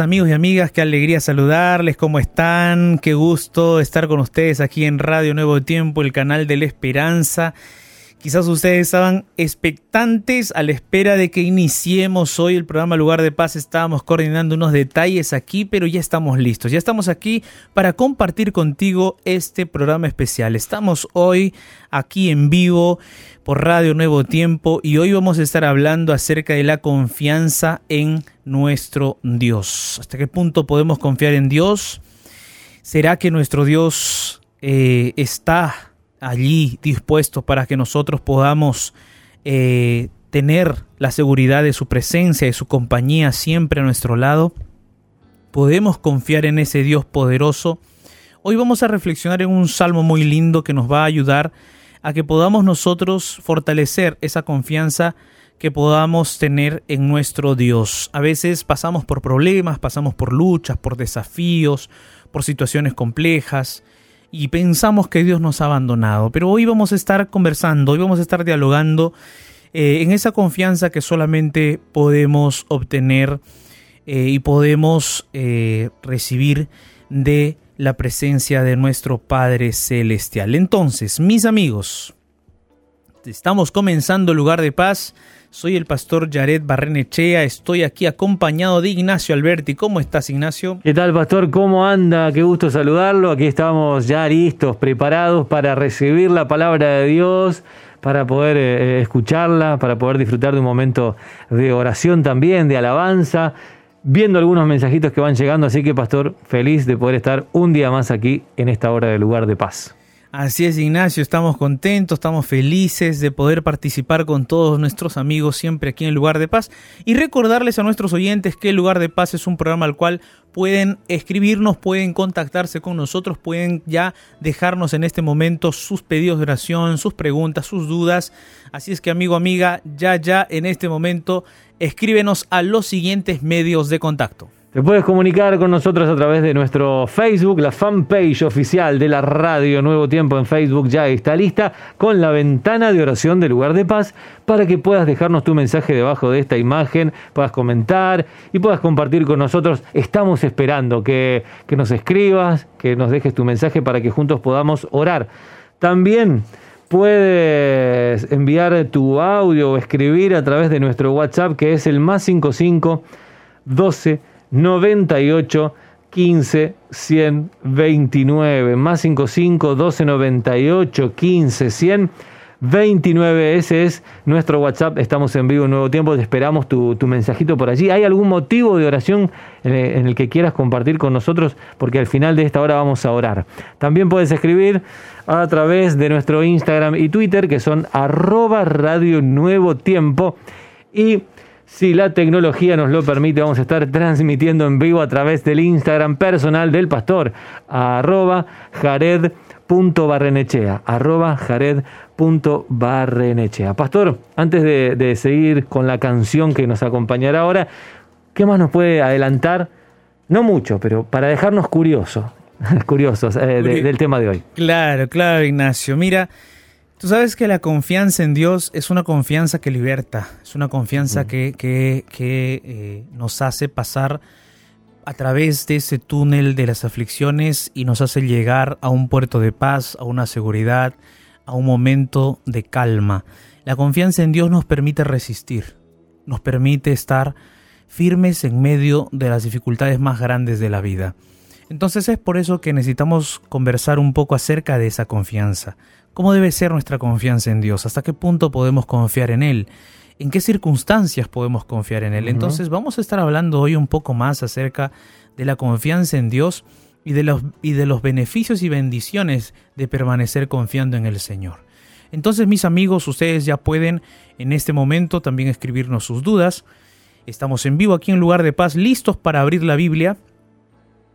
amigos y amigas, qué alegría saludarles, ¿cómo están? Qué gusto estar con ustedes aquí en Radio Nuevo Tiempo, el canal de la esperanza. Quizás ustedes estaban expectantes a la espera de que iniciemos hoy el programa Lugar de Paz. Estábamos coordinando unos detalles aquí, pero ya estamos listos. Ya estamos aquí para compartir contigo este programa especial. Estamos hoy aquí en vivo por Radio Nuevo Tiempo y hoy vamos a estar hablando acerca de la confianza en nuestro Dios. ¿Hasta qué punto podemos confiar en Dios? ¿Será que nuestro Dios eh, está allí dispuesto para que nosotros podamos eh, tener la seguridad de su presencia, de su compañía siempre a nuestro lado? ¿Podemos confiar en ese Dios poderoso? Hoy vamos a reflexionar en un salmo muy lindo que nos va a ayudar a que podamos nosotros fortalecer esa confianza que podamos tener en nuestro Dios. A veces pasamos por problemas, pasamos por luchas, por desafíos, por situaciones complejas y pensamos que Dios nos ha abandonado. Pero hoy vamos a estar conversando, hoy vamos a estar dialogando eh, en esa confianza que solamente podemos obtener eh, y podemos eh, recibir de la presencia de nuestro Padre Celestial. Entonces, mis amigos, estamos comenzando el lugar de paz. Soy el pastor Jared Barrenechea, estoy aquí acompañado de Ignacio Alberti. ¿Cómo estás, Ignacio? ¿Qué tal, pastor? ¿Cómo anda? Qué gusto saludarlo. Aquí estamos ya listos, preparados para recibir la palabra de Dios, para poder eh, escucharla, para poder disfrutar de un momento de oración también, de alabanza viendo algunos mensajitos que van llegando, así que Pastor, feliz de poder estar un día más aquí en esta hora de lugar de paz. Así es, Ignacio, estamos contentos, estamos felices de poder participar con todos nuestros amigos siempre aquí en el Lugar de Paz y recordarles a nuestros oyentes que el Lugar de Paz es un programa al cual pueden escribirnos, pueden contactarse con nosotros, pueden ya dejarnos en este momento sus pedidos de oración, sus preguntas, sus dudas. Así es que amigo, amiga, ya, ya en este momento escríbenos a los siguientes medios de contacto. Te puedes comunicar con nosotros a través de nuestro Facebook, la fanpage oficial de la radio Nuevo Tiempo en Facebook ya está lista con la ventana de oración del lugar de paz para que puedas dejarnos tu mensaje debajo de esta imagen, puedas comentar y puedas compartir con nosotros. Estamos esperando que, que nos escribas, que nos dejes tu mensaje para que juntos podamos orar. También puedes enviar tu audio o escribir a través de nuestro WhatsApp que es el más 55 12 98 15 129 más 55 12 98 15 100 29, ese es nuestro WhatsApp, estamos en vivo Nuevo Tiempo, te esperamos tu, mensajito por allí. ¿Hay algún motivo de oración en el que quieras compartir con nosotros? Porque al final de esta hora vamos a orar. También puedes escribir a través de nuestro Instagram y Twitter, que son arroba Radio Nuevo Tiempo. Y si la tecnología nos lo permite, vamos a estar transmitiendo en vivo a través del Instagram personal del pastor, arroba jared.barrenechea, arroba jared.barrenechea. Pastor, antes de, seguir con la canción que nos acompañará ahora, ¿qué más nos puede adelantar? No mucho, pero para dejarnos curiosos, curiosos eh, del tema de hoy. Claro, claro, Ignacio. Mira, Tú sabes que la confianza en Dios es una confianza que liberta, es una confianza que, que, eh, nos hace pasar a través de ese túnel de las aflicciones y nos hace llegar a un puerto de paz, a una seguridad, a un momento de calma. La confianza en Dios nos permite resistir, nos permite estar firmes en medio de las dificultades más grandes de la vida. Entonces es por eso que necesitamos conversar un poco acerca de esa confianza. ¿Cómo debe ser nuestra confianza en Dios? ¿Hasta qué punto podemos confiar en Él? ¿En qué circunstancias podemos confiar en Él? Entonces vamos a estar hablando hoy un poco más acerca de la confianza en Dios y de los, y de los beneficios y bendiciones de permanecer confiando en el Señor. Entonces mis amigos, ustedes ya pueden en este momento también escribirnos sus dudas. Estamos en vivo aquí en Lugar de Paz, listos para abrir la Biblia.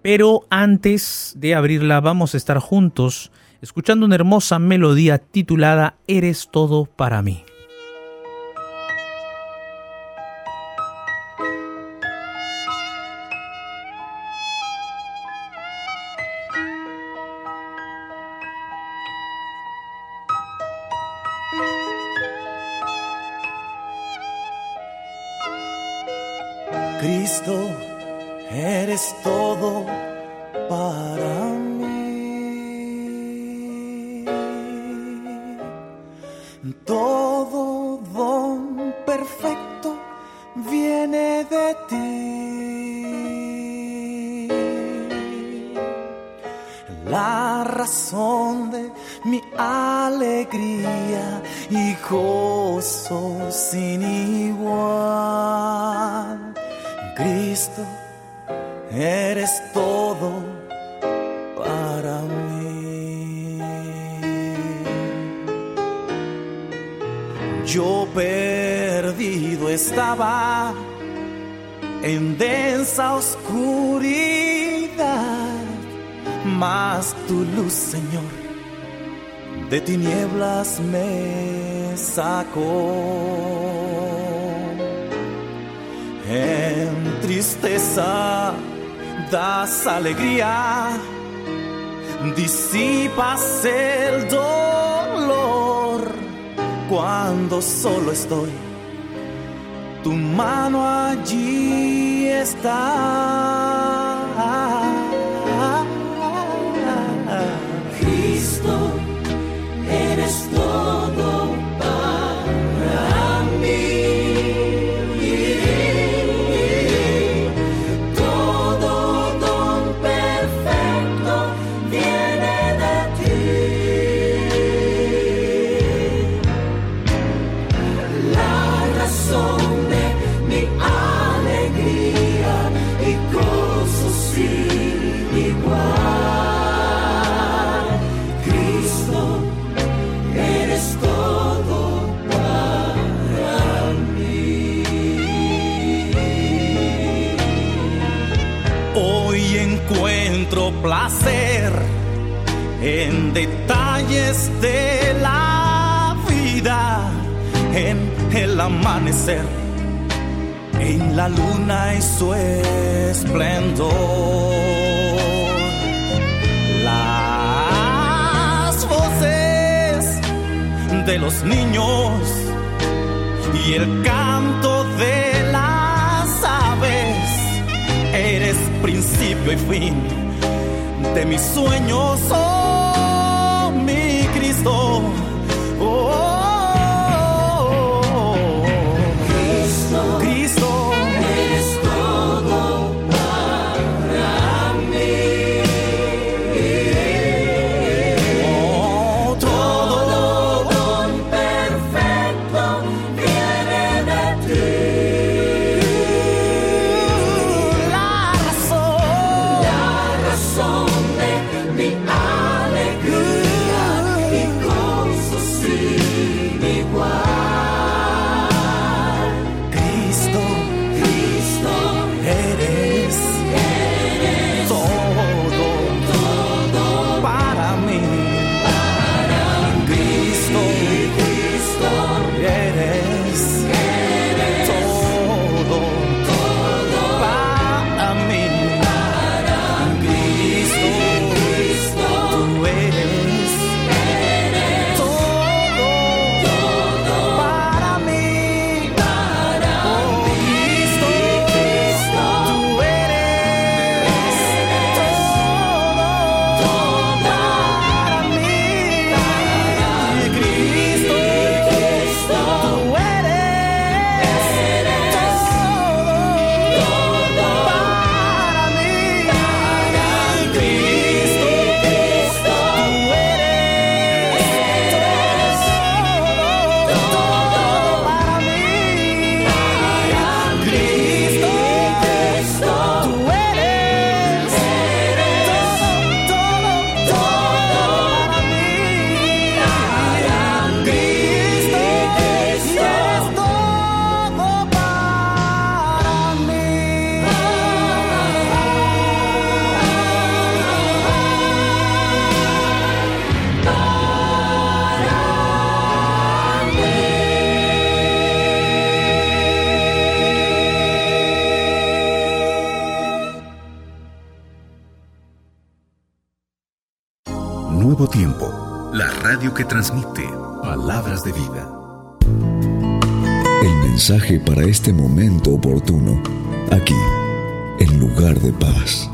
Pero antes de abrirla vamos a estar juntos escuchando una hermosa melodía titulada Eres todo para mí. La razón de mi alegría y gozo sin igual. Cristo, eres todo para mí. Yo perdido estaba en densa oscuridad, mas tu luz, Señor, de tinieblas me sacó. En tristeza das alegría, disipas el dolor cuando solo estoy, tu mano allí está. Cristo, que transmite palabras de vida. El mensaje para este momento oportuno, aquí, en lugar de paz.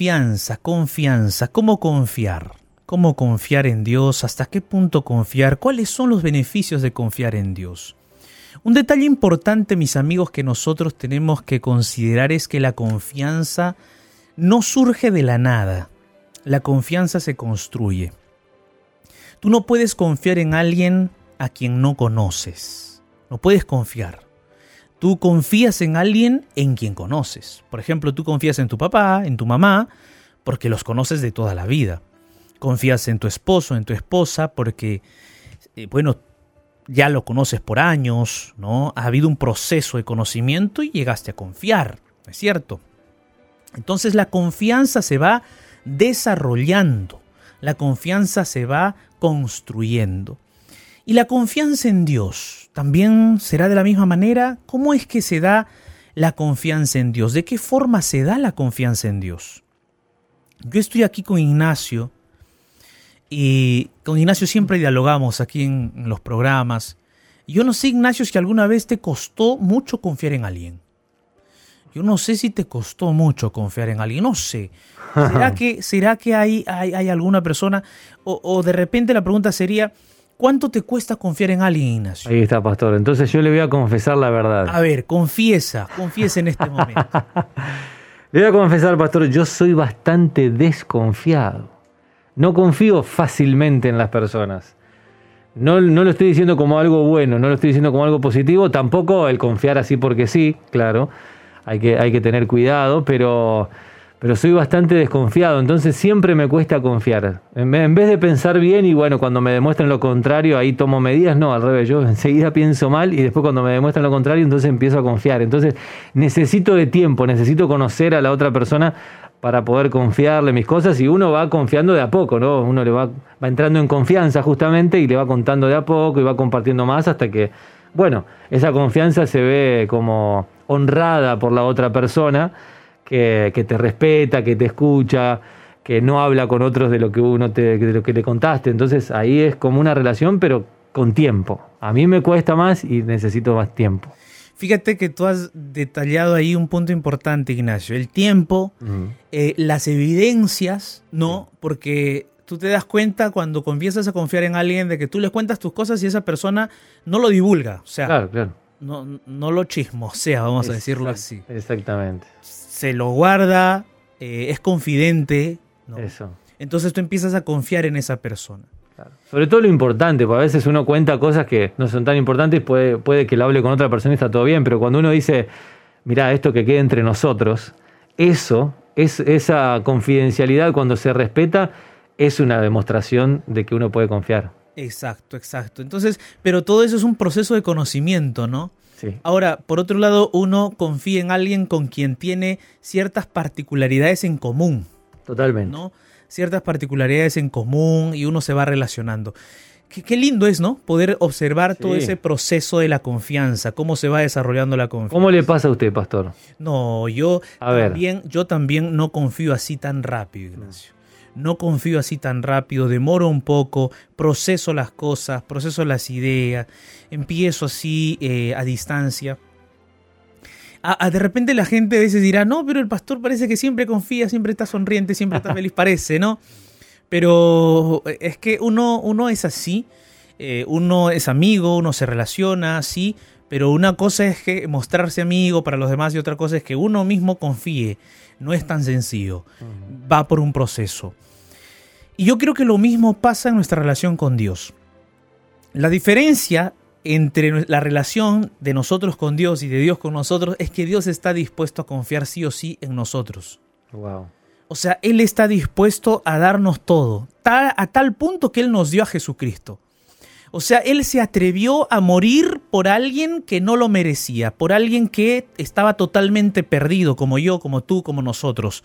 Confianza, confianza. ¿Cómo confiar? ¿Cómo confiar en Dios? ¿Hasta qué punto confiar? ¿Cuáles son los beneficios de confiar en Dios? Un detalle importante, mis amigos, que nosotros tenemos que considerar es que la confianza no surge de la nada. La confianza se construye. Tú no puedes confiar en alguien a quien no conoces. No puedes confiar. Tú confías en alguien en quien conoces. Por ejemplo, tú confías en tu papá, en tu mamá, porque los conoces de toda la vida. Confías en tu esposo, en tu esposa, porque, eh, bueno, ya lo conoces por años, ¿no? Ha habido un proceso de conocimiento y llegaste a confiar, ¿no es cierto? Entonces la confianza se va desarrollando, la confianza se va construyendo. Y la confianza en Dios también será de la misma manera. ¿Cómo es que se da la confianza en Dios? ¿De qué forma se da la confianza en Dios? Yo estoy aquí con Ignacio y con Ignacio siempre dialogamos aquí en, los programas. Yo no sé, Ignacio, si alguna vez te costó mucho confiar en alguien. Yo no sé si te costó mucho confiar en alguien, no sé. ¿Será que, será que hay, hay, alguna persona? O, de repente la pregunta sería, ¿cuánto te cuesta confiar en alguien, Ignacio? Ahí está, pastor. Entonces yo le voy a confesar la verdad. A ver, confiesa, confiesa en este momento. le voy a confesar, pastor, yo soy bastante desconfiado. No confío fácilmente en las personas. No, no, lo estoy diciendo como algo bueno, no lo estoy diciendo como algo positivo, tampoco el confiar así porque sí, claro hay que, hay que tener cuidado, pero, pero soy bastante desconfiado, entonces siempre me cuesta confiar. En vez de pensar bien y bueno, cuando me demuestran lo contrario, ahí tomo medidas, no, al revés, yo enseguida pienso mal y después cuando me demuestran lo contrario, entonces empiezo a confiar. Entonces necesito de tiempo, necesito conocer a la otra persona para poder confiarle mis cosas y uno va confiando de a poco, ¿no? Uno le va, va entrando en confianza justamente y le va contando de a poco y va compartiendo más hasta que, bueno, esa confianza se ve como honrada por la otra persona, que, te respeta, que te escucha, que no habla con otros de lo que uno te, de lo que le contaste. Entonces ahí es como una relación, pero con tiempo. A mí me cuesta más y necesito más tiempo. Fíjate que tú has detallado ahí un punto importante, Ignacio. El tiempo, eh, las evidencias, ¿no? Porque tú te das cuenta cuando comienzas a confiar en alguien de que tú le cuentas tus cosas y esa persona no lo divulga. O sea, claro, claro no, no lo chismosea, vamos a decirlo así. Exactamente. Se lo guarda, eh, es confidente. Eso. Entonces tú empiezas a confiar en esa persona. Sobre todo lo importante, porque a veces uno cuenta cosas que no son tan importantes, puede, puede que lo hable con otra persona y está todo bien, pero cuando uno dice, mira, esto que quede entre nosotros, eso, es, esa confidencialidad cuando se respeta, es una demostración de que uno puede confiar. Exacto, exacto. Entonces, pero todo eso es un proceso de conocimiento, ¿no? Sí. Ahora, por otro lado, uno confía en alguien con quien tiene ciertas particularidades en común. Totalmente. ¿no? Ciertas particularidades en común y uno se va relacionando. Qué, lindo es, ¿no? Poder observar todo ese proceso de la confianza, cómo se va desarrollando la confianza. ¿Cómo le pasa a usted, pastor? No, yo también, yo también no confío así tan rápido, Ignacio no confío así tan rápido, demoro un poco, proceso las cosas, proceso las ideas, empiezo así eh, a distancia. de repente la gente a veces dirá, no, pero el pastor parece que siempre confía, siempre está sonriente, siempre está feliz, parece, ¿no? Pero es que uno, uno es así, eh, uno es amigo, uno se relaciona así, pero una cosa es que mostrarse amigo para los demás y otra cosa es que uno mismo confíe no es tan sencillo, va por un proceso. Y yo creo que lo mismo pasa en nuestra relación con Dios. La diferencia entre la relación de nosotros con Dios y de Dios con nosotros es que Dios está dispuesto a confiar sí o sí en nosotros. Wow. O sea, Él está dispuesto a darnos todo, a tal punto que Él nos dio a Jesucristo. O sea, él se atrevió a morir por alguien que no lo merecía, por alguien que estaba totalmente perdido, como yo, como tú, como nosotros.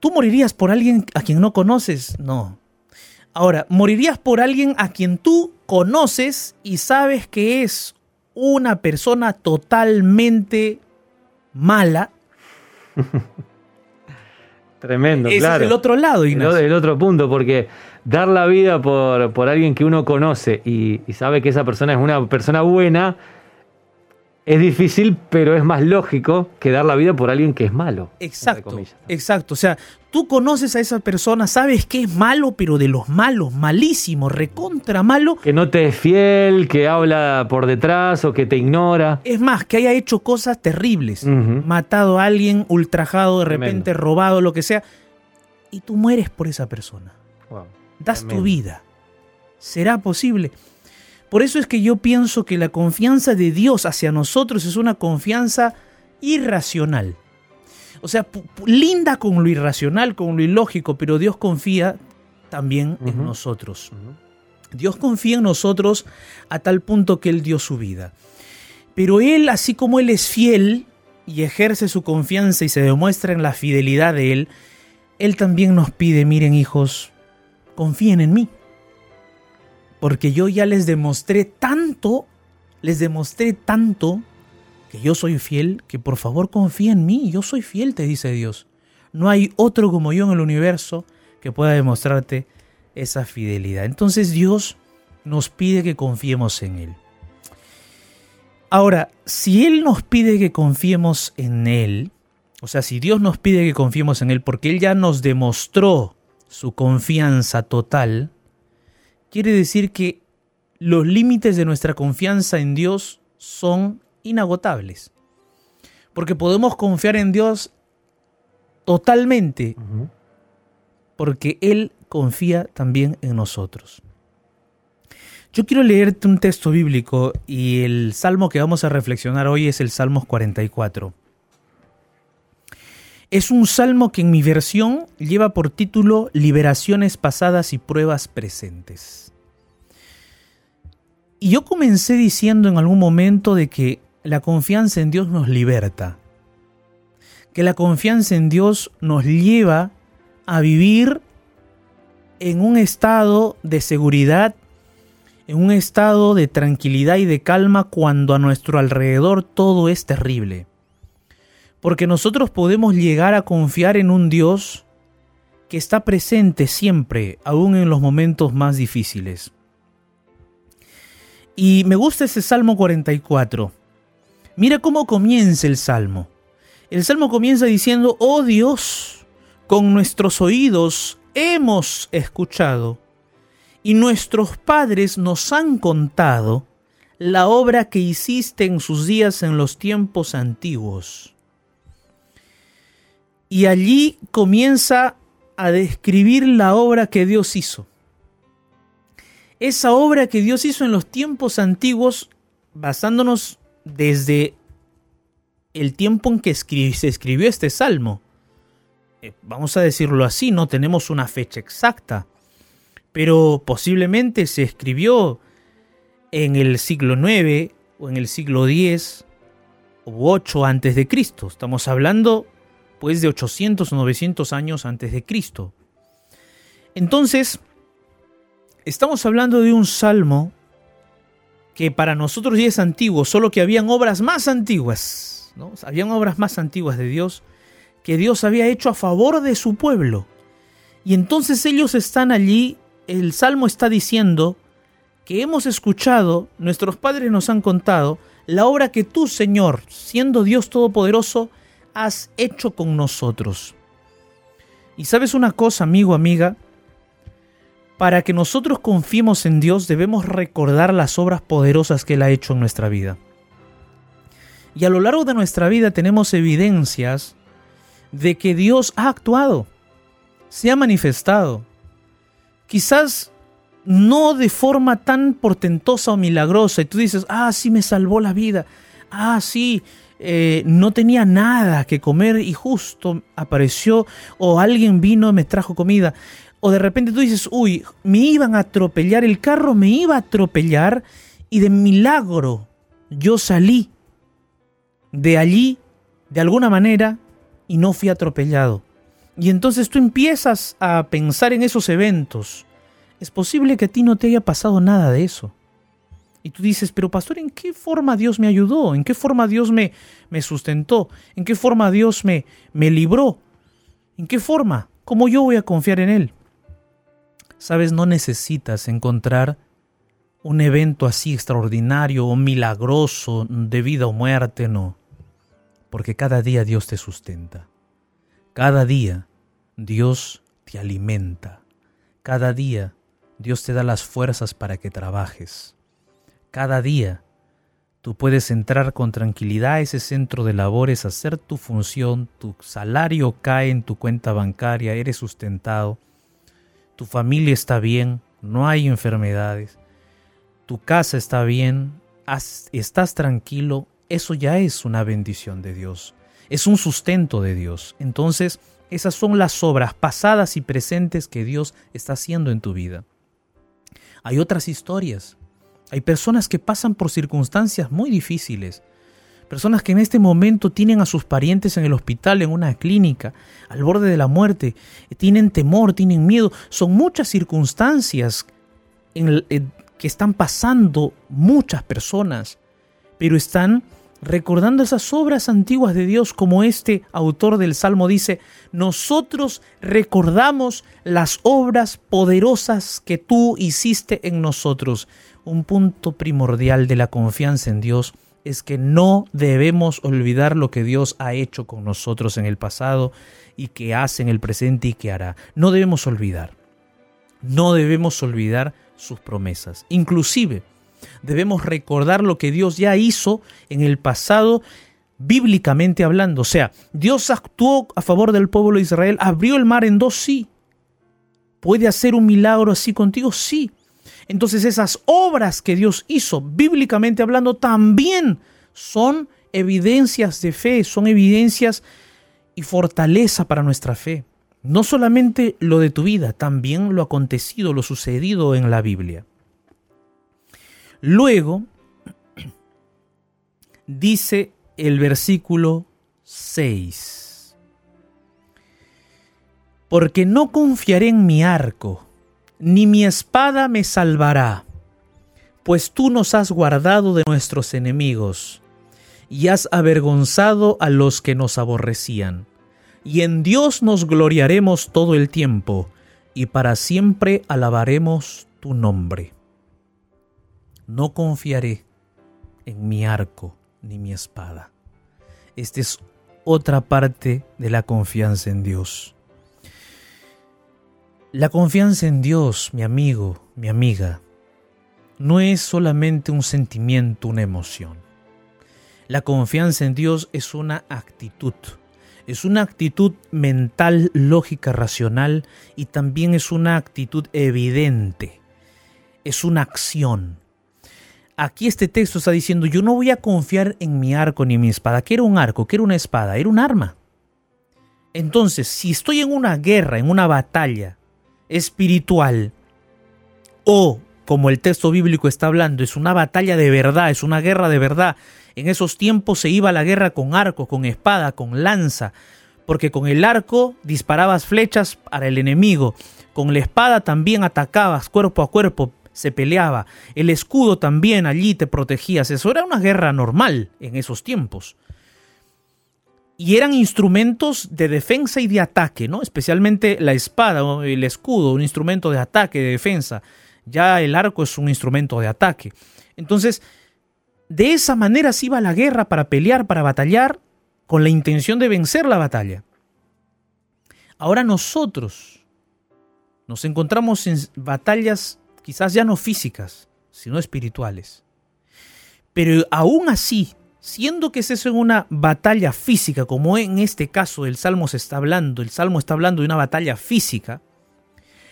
¿Tú morirías por alguien a quien no conoces? No. Ahora, ¿morirías por alguien a quien tú conoces y sabes que es una persona totalmente mala? Tremendo, claro. Es el otro lado, Ignacio. El, otro punto, porque dar la vida por, por alguien que uno conoce y, sabe que esa persona es una persona buena, es difícil, pero es más lógico que dar la vida por alguien que es malo. Exacto, exacto. O sea, tú conoces a esa persona, sabes que es malo, pero de los malos, malísimo, recontra malo. Que no te es fiel, que habla por detrás o que te ignora. Es más, que haya hecho cosas terribles. Matado a alguien, ultrajado, de repente robado, lo que sea. Y tú mueres por esa persona. Das tu vida. ¿Será posible? Por eso es que yo pienso que la confianza de Dios hacia nosotros es una confianza irracional. O sea, linda con lo irracional, con lo ilógico, pero Dios confía también en nosotros. Dios confía en nosotros a tal punto que Él dio su vida. Pero Él, así como Él es fiel y ejerce su confianza y se demuestra en la fidelidad de Él, Él también nos pide, miren hijos, confíen en mí porque yo ya les demostré tanto, les demostré tanto que yo soy fiel, que por favor confía en mí, yo soy fiel, te dice Dios. No hay otro como yo en el universo que pueda demostrarte esa fidelidad. Entonces Dios nos pide que confiemos en Él. Ahora, si Él nos pide que confiemos en Él, o sea, si Dios nos pide que confiemos en Él porque Él ya nos demostró su confianza total, quiere decir que los límites de nuestra confianza en Dios son inagotables. Porque podemos confiar en Dios totalmente, porque Él confía también en nosotros. Yo quiero leerte un texto bíblico y el salmo que vamos a reflexionar hoy es el Salmos 44. Es un salmo que en mi versión lleva por título Liberaciones pasadas y pruebas presentes. Y yo comencé diciendo en algún momento de que la confianza en Dios nos liberta, que la confianza en Dios nos lleva a vivir en un estado de seguridad, en un estado de tranquilidad y de calma cuando a nuestro alrededor todo es terrible. Porque nosotros podemos llegar a confiar en un Dios que está presente siempre, aún en los momentos más difíciles. Y me gusta ese Salmo 44. Mira cómo comienza el Salmo. El Salmo comienza diciendo, oh Dios, con nuestros oídos hemos escuchado y nuestros padres nos han contado la obra que hiciste en sus días en los tiempos antiguos. Y allí comienza a describir la obra que Dios hizo. Esa obra que Dios hizo en los tiempos antiguos, basándonos desde el tiempo en que se escribió este salmo. Eh, vamos a decirlo así, no tenemos una fecha exacta, pero posiblemente se escribió en el siglo IX o en el siglo X u 8 antes de Cristo. Estamos hablando pues de 800 o 900 años antes de Cristo. Entonces, estamos hablando de un salmo que para nosotros ya es antiguo, solo que habían obras más antiguas, ¿no? Habían obras más antiguas de Dios que Dios había hecho a favor de su pueblo. Y entonces ellos están allí, el salmo está diciendo que hemos escuchado, nuestros padres nos han contado, la obra que tú, Señor, siendo Dios Todopoderoso, has hecho con nosotros. Y sabes una cosa, amigo, amiga, para que nosotros confiemos en Dios debemos recordar las obras poderosas que Él ha hecho en nuestra vida. Y a lo largo de nuestra vida tenemos evidencias de que Dios ha actuado, se ha manifestado. Quizás no de forma tan portentosa o milagrosa. Y tú dices, ah, sí me salvó la vida. Ah, sí, eh, no tenía nada que comer y justo apareció o alguien vino y me trajo comida. O de repente tú dices, uy, me iban a atropellar, el carro me iba a atropellar y de milagro yo salí de allí de alguna manera y no fui atropellado. Y entonces tú empiezas a pensar en esos eventos. Es posible que a ti no te haya pasado nada de eso. Y tú dices, pero pastor, ¿en qué forma Dios me ayudó? ¿En qué forma Dios me, me sustentó? ¿En qué forma Dios me, me libró? ¿En qué forma? ¿Cómo yo voy a confiar en Él? Sabes, no necesitas encontrar un evento así extraordinario o milagroso de vida o muerte, no. Porque cada día Dios te sustenta. Cada día Dios te alimenta. Cada día Dios te da las fuerzas para que trabajes. Cada día tú puedes entrar con tranquilidad a ese centro de labores, hacer tu función, tu salario cae en tu cuenta bancaria, eres sustentado tu familia está bien, no hay enfermedades, tu casa está bien, estás tranquilo, eso ya es una bendición de Dios, es un sustento de Dios. Entonces, esas son las obras pasadas y presentes que Dios está haciendo en tu vida. Hay otras historias. Hay personas que pasan por circunstancias muy difíciles, Personas que en este momento tienen a sus parientes en el hospital, en una clínica, al borde de la muerte, tienen temor, tienen miedo. Son muchas circunstancias en que están pasando muchas personas, pero están recordando esas obras antiguas de Dios como este autor del Salmo dice, nosotros recordamos las obras poderosas que tú hiciste en nosotros. Un punto primordial de la confianza en Dios es que no debemos olvidar lo que Dios ha hecho con nosotros en el pasado y que hace en el presente y que hará. No debemos olvidar. No debemos olvidar sus promesas. Inclusive, debemos recordar lo que Dios ya hizo en el pasado bíblicamente hablando. O sea, Dios actuó a favor del pueblo de Israel, abrió el mar en dos, sí. ¿Puede hacer un milagro así contigo? Sí. Entonces esas obras que Dios hizo, bíblicamente hablando, también son evidencias de fe, son evidencias y fortaleza para nuestra fe. No solamente lo de tu vida, también lo acontecido, lo sucedido en la Biblia. Luego, dice el versículo 6, porque no confiaré en mi arco, ni mi espada me salvará, pues tú nos has guardado de nuestros enemigos, y has avergonzado a los que nos aborrecían. Y en Dios nos gloriaremos todo el tiempo, y para siempre alabaremos tu nombre. No confiaré en mi arco ni mi espada. Esta es otra parte de la confianza en Dios. La confianza en Dios, mi amigo, mi amiga, no es solamente un sentimiento, una emoción. La confianza en Dios es una actitud. Es una actitud mental, lógica, racional y también es una actitud evidente. Es una acción. Aquí este texto está diciendo, yo no voy a confiar en mi arco ni en mi espada. ¿Qué era un arco? ¿Qué era una espada? Era un arma. Entonces, si estoy en una guerra, en una batalla espiritual, o como el texto bíblico está hablando, es una batalla de verdad, es una guerra de verdad. En esos tiempos se iba a la guerra con arco, con espada, con lanza, porque con el arco disparabas flechas para el enemigo, con la espada también atacabas cuerpo a cuerpo, se peleaba. El escudo también allí te protegías. Eso era una guerra normal en esos tiempos. Y eran instrumentos de defensa y de ataque, ¿no? Especialmente la espada o el escudo, un instrumento de ataque, de defensa. Ya el arco es un instrumento de ataque. Entonces, de esa manera se iba la guerra para pelear, para batallar, con la intención de vencer la batalla. Ahora nosotros nos encontramos en batallas quizás ya no físicas, sino espirituales. Pero aún así, siendo que es eso una batalla física, como en este caso el Salmo se está hablando, el Salmo está hablando de una batalla física,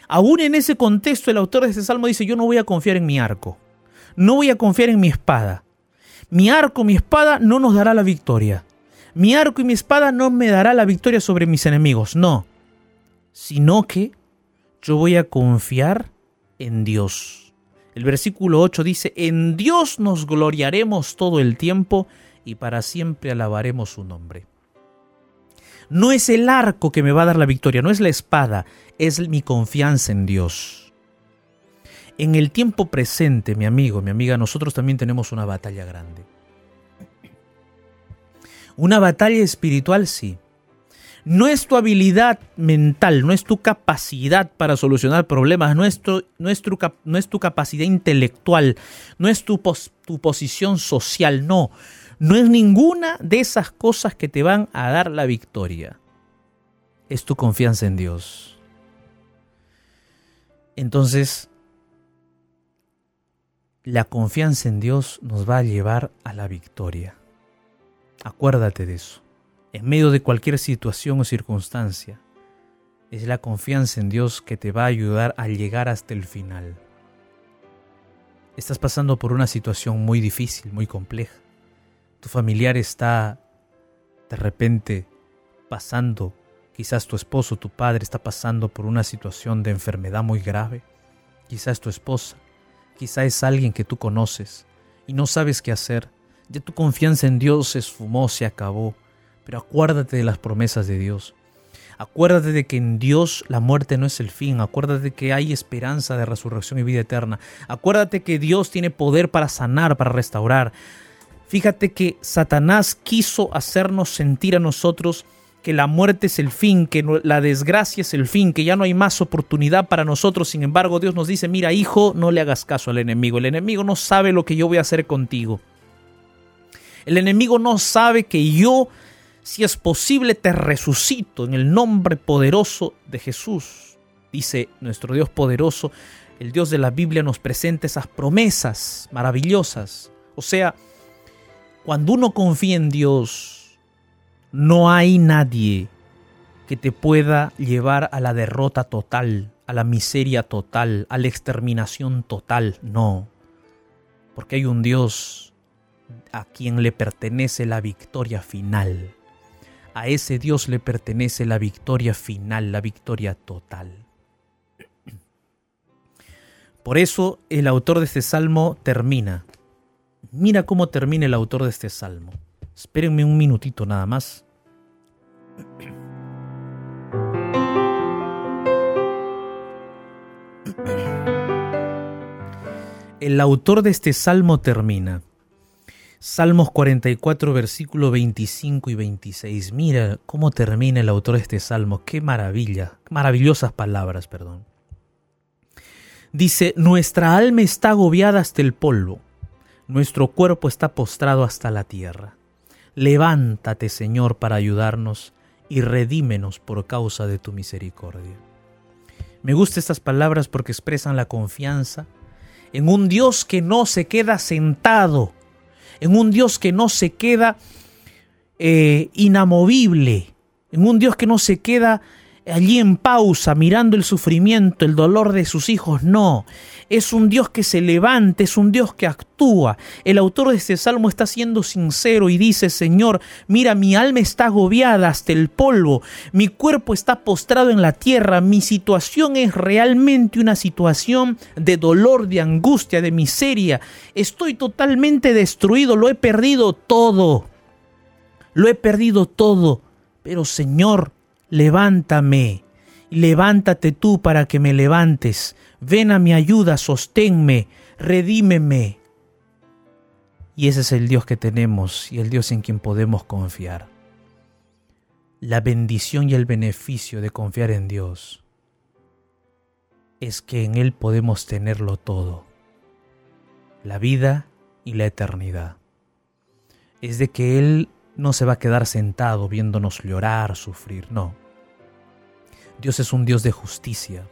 aún en ese contexto el autor de este Salmo dice, yo no voy a confiar en mi arco, no voy a confiar en mi espada. Mi arco, mi espada no nos dará la victoria. Mi arco y mi espada no me dará la victoria sobre mis enemigos, no. Sino que yo voy a confiar en Dios. El versículo 8 dice, en Dios nos gloriaremos todo el tiempo y para siempre alabaremos su nombre. No es el arco que me va a dar la victoria, no es la espada, es mi confianza en Dios. En el tiempo presente, mi amigo, mi amiga, nosotros también tenemos una batalla grande. Una batalla espiritual, sí, no es tu habilidad mental, no es tu capacidad para solucionar problemas, no es tu, no es tu, capacidad intelectual, no es tu, tu posición social, no. No es ninguna de esas cosas que te van a dar la victoria. Es tu confianza en Dios. Entonces, la confianza en Dios nos va a llevar a la victoria. Acuérdate de eso en medio de cualquier situación o circunstancia. Es la confianza en Dios que te va a ayudar a llegar hasta el final. Estás pasando por una situación muy difícil, muy compleja. Tu familiar está de repente pasando, quizás tu esposo, tu padre está pasando por una situación de enfermedad muy grave. Quizás tu esposa, quizás es alguien que tú conoces y no sabes qué hacer. Ya tu confianza en Dios se esfumó, se acabó pero acuérdate de las promesas de Dios. Acuérdate de que en Dios la muerte no es el fin. Acuérdate de que hay esperanza de resurrección y vida eterna. Acuérdate que Dios tiene poder para sanar, para restaurar. Fíjate que Satanás quiso hacernos sentir a nosotros que la muerte es el fin, que la desgracia es el fin, que ya no hay más oportunidad para nosotros. Sin embargo, Dios nos dice, mira hijo, no le hagas caso al enemigo. El enemigo no sabe lo que yo voy a hacer contigo. El enemigo no sabe que yo, si es posible, te resucito en el nombre poderoso de Jesús. Dice nuestro Dios poderoso, el Dios de la Biblia nos presenta esas promesas maravillosas. O sea, cuando uno confía en Dios, no hay nadie que te pueda llevar a la derrota total, a la miseria total, a la exterminación total. No. Porque hay un Dios a quien le pertenece la victoria final. A ese Dios le pertenece la victoria final, la victoria total. Por eso el autor de este salmo termina. Mira cómo termina el autor de este salmo. Espérenme un minutito nada más. El autor de este salmo termina. Salmos 44, versículo 25 y 26. Mira cómo termina el autor de este salmo. Qué maravilla. Maravillosas palabras, perdón. Dice, nuestra alma está agobiada hasta el polvo. Nuestro cuerpo está postrado hasta la tierra. Levántate, Señor, para ayudarnos y redímenos por causa de tu misericordia. Me gustan estas palabras porque expresan la confianza en un Dios que no se queda sentado, en un Dios que no se queda eh, inamovible, en un Dios que no se queda allí en pausa, mirando el sufrimiento, el dolor de sus hijos. No, es un Dios que se levanta, es un Dios que actúa. El autor de este salmo está siendo sincero y dice, Señor, mira, mi alma está agobiada hasta el polvo, mi cuerpo está postrado en la tierra, mi situación es realmente una situación de dolor, de angustia, de miseria. Estoy totalmente destruido, lo he perdido todo. Lo he perdido todo. Pero Señor, levántame, levántate tú para que me levantes, ven a mi ayuda, sosténme, redímeme. Y ese es el Dios que tenemos y el Dios en quien podemos confiar. La bendición y el beneficio de confiar en Dios es que en Él podemos tenerlo todo, la vida y la eternidad. Es de que Él no se va a quedar sentado viéndonos llorar, sufrir, no. Dios es un Dios de justicia.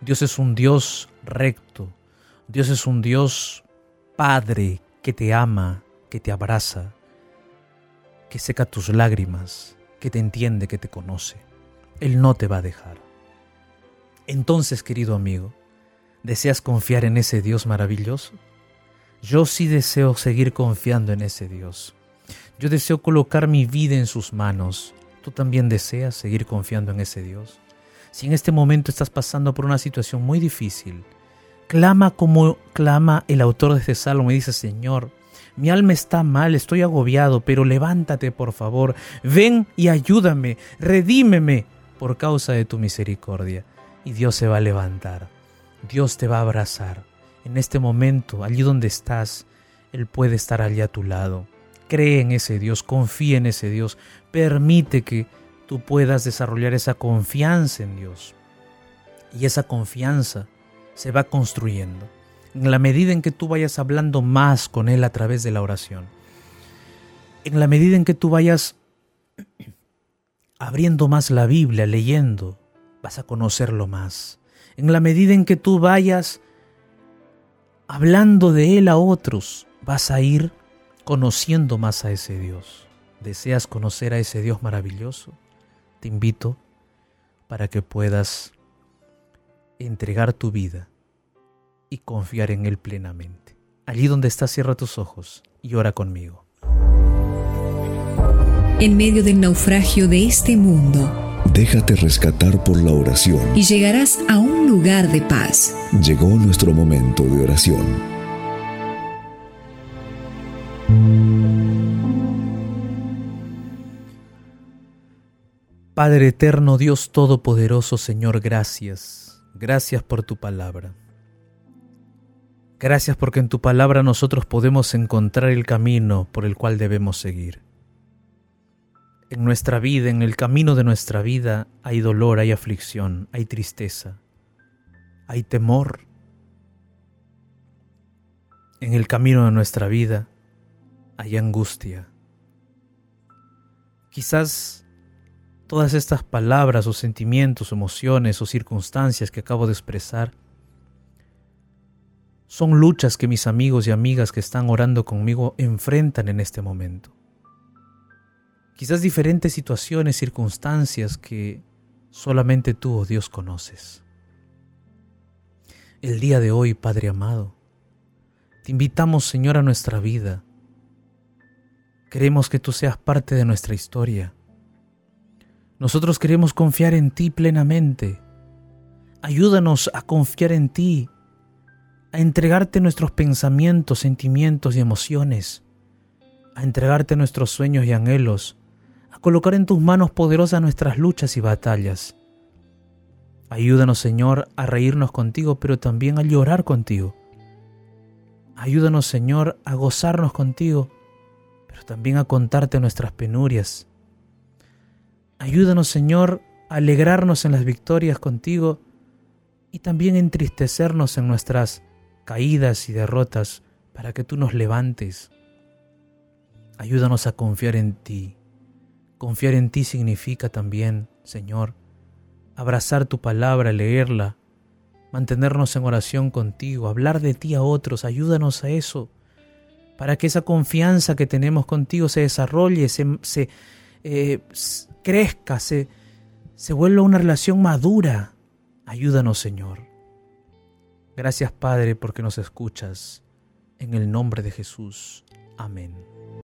Dios es un Dios recto. Dios es un Dios Padre que te ama, que te abraza, que seca tus lágrimas, que te entiende, que te conoce. Él no te va a dejar. Entonces, querido amigo, ¿deseas confiar en ese Dios maravilloso? Yo sí deseo seguir confiando en ese Dios. Yo deseo colocar mi vida en sus manos ¿Tú también deseas seguir confiando en ese Dios? Si en este momento estás pasando por una situación muy difícil, clama como clama el autor de este salmo y dice, Señor, mi alma está mal, estoy agobiado, pero levántate por favor, ven y ayúdame, redímeme por causa de tu misericordia. Y Dios se va a levantar, Dios te va a abrazar. En este momento, allí donde estás, Él puede estar allí a tu lado. Cree en ese Dios, confía en ese Dios, permite que tú puedas desarrollar esa confianza en Dios. Y esa confianza se va construyendo en la medida en que tú vayas hablando más con Él a través de la oración. En la medida en que tú vayas abriendo más la Biblia, leyendo, vas a conocerlo más. En la medida en que tú vayas hablando de Él a otros, vas a ir conociendo más a ese Dios. ¿Deseas conocer a ese Dios maravilloso? Te invito para que puedas entregar tu vida y confiar en Él plenamente. Allí donde estás, cierra tus ojos y ora conmigo. En medio del naufragio de este mundo, déjate rescatar por la oración y llegarás a un lugar de paz. Llegó nuestro momento de oración. Padre eterno, Dios Todopoderoso, Señor, gracias. Gracias por tu palabra. Gracias porque en tu palabra nosotros podemos encontrar el camino por el cual debemos seguir. En nuestra vida, en el camino de nuestra vida, hay dolor, hay aflicción, hay tristeza, hay temor. En el camino de nuestra vida hay angustia. Quizás todas estas palabras o sentimientos, emociones o circunstancias que acabo de expresar son luchas que mis amigos y amigas que están orando conmigo enfrentan en este momento. Quizás diferentes situaciones, circunstancias que solamente tú, oh Dios, conoces. El día de hoy, Padre amado, te invitamos, Señor, a nuestra vida. Queremos que tú seas parte de nuestra historia. Nosotros queremos confiar en ti plenamente. Ayúdanos a confiar en ti a entregarte nuestros pensamientos, sentimientos y emociones, a entregarte nuestros sueños y anhelos, a colocar en tus manos poderosas nuestras luchas y batallas. Ayúdanos, Señor, a reírnos contigo, pero también a llorar contigo. Ayúdanos, Señor, a gozarnos contigo, pero también a contarte nuestras penurias. Ayúdanos, Señor, a alegrarnos en las victorias contigo y también entristecernos en nuestras caídas y derrotas para que tú nos levantes. Ayúdanos a confiar en ti. Confiar en ti significa también, Señor, abrazar tu palabra, leerla, mantenernos en oración contigo, hablar de ti a otros. Ayúdanos a eso, para que esa confianza que tenemos contigo se desarrolle, se, eh, crezca, se, se vuelva una relación madura. Ayúdanos, Señor. Gracias Padre porque nos escuchas. En el nombre de Jesús. Amén.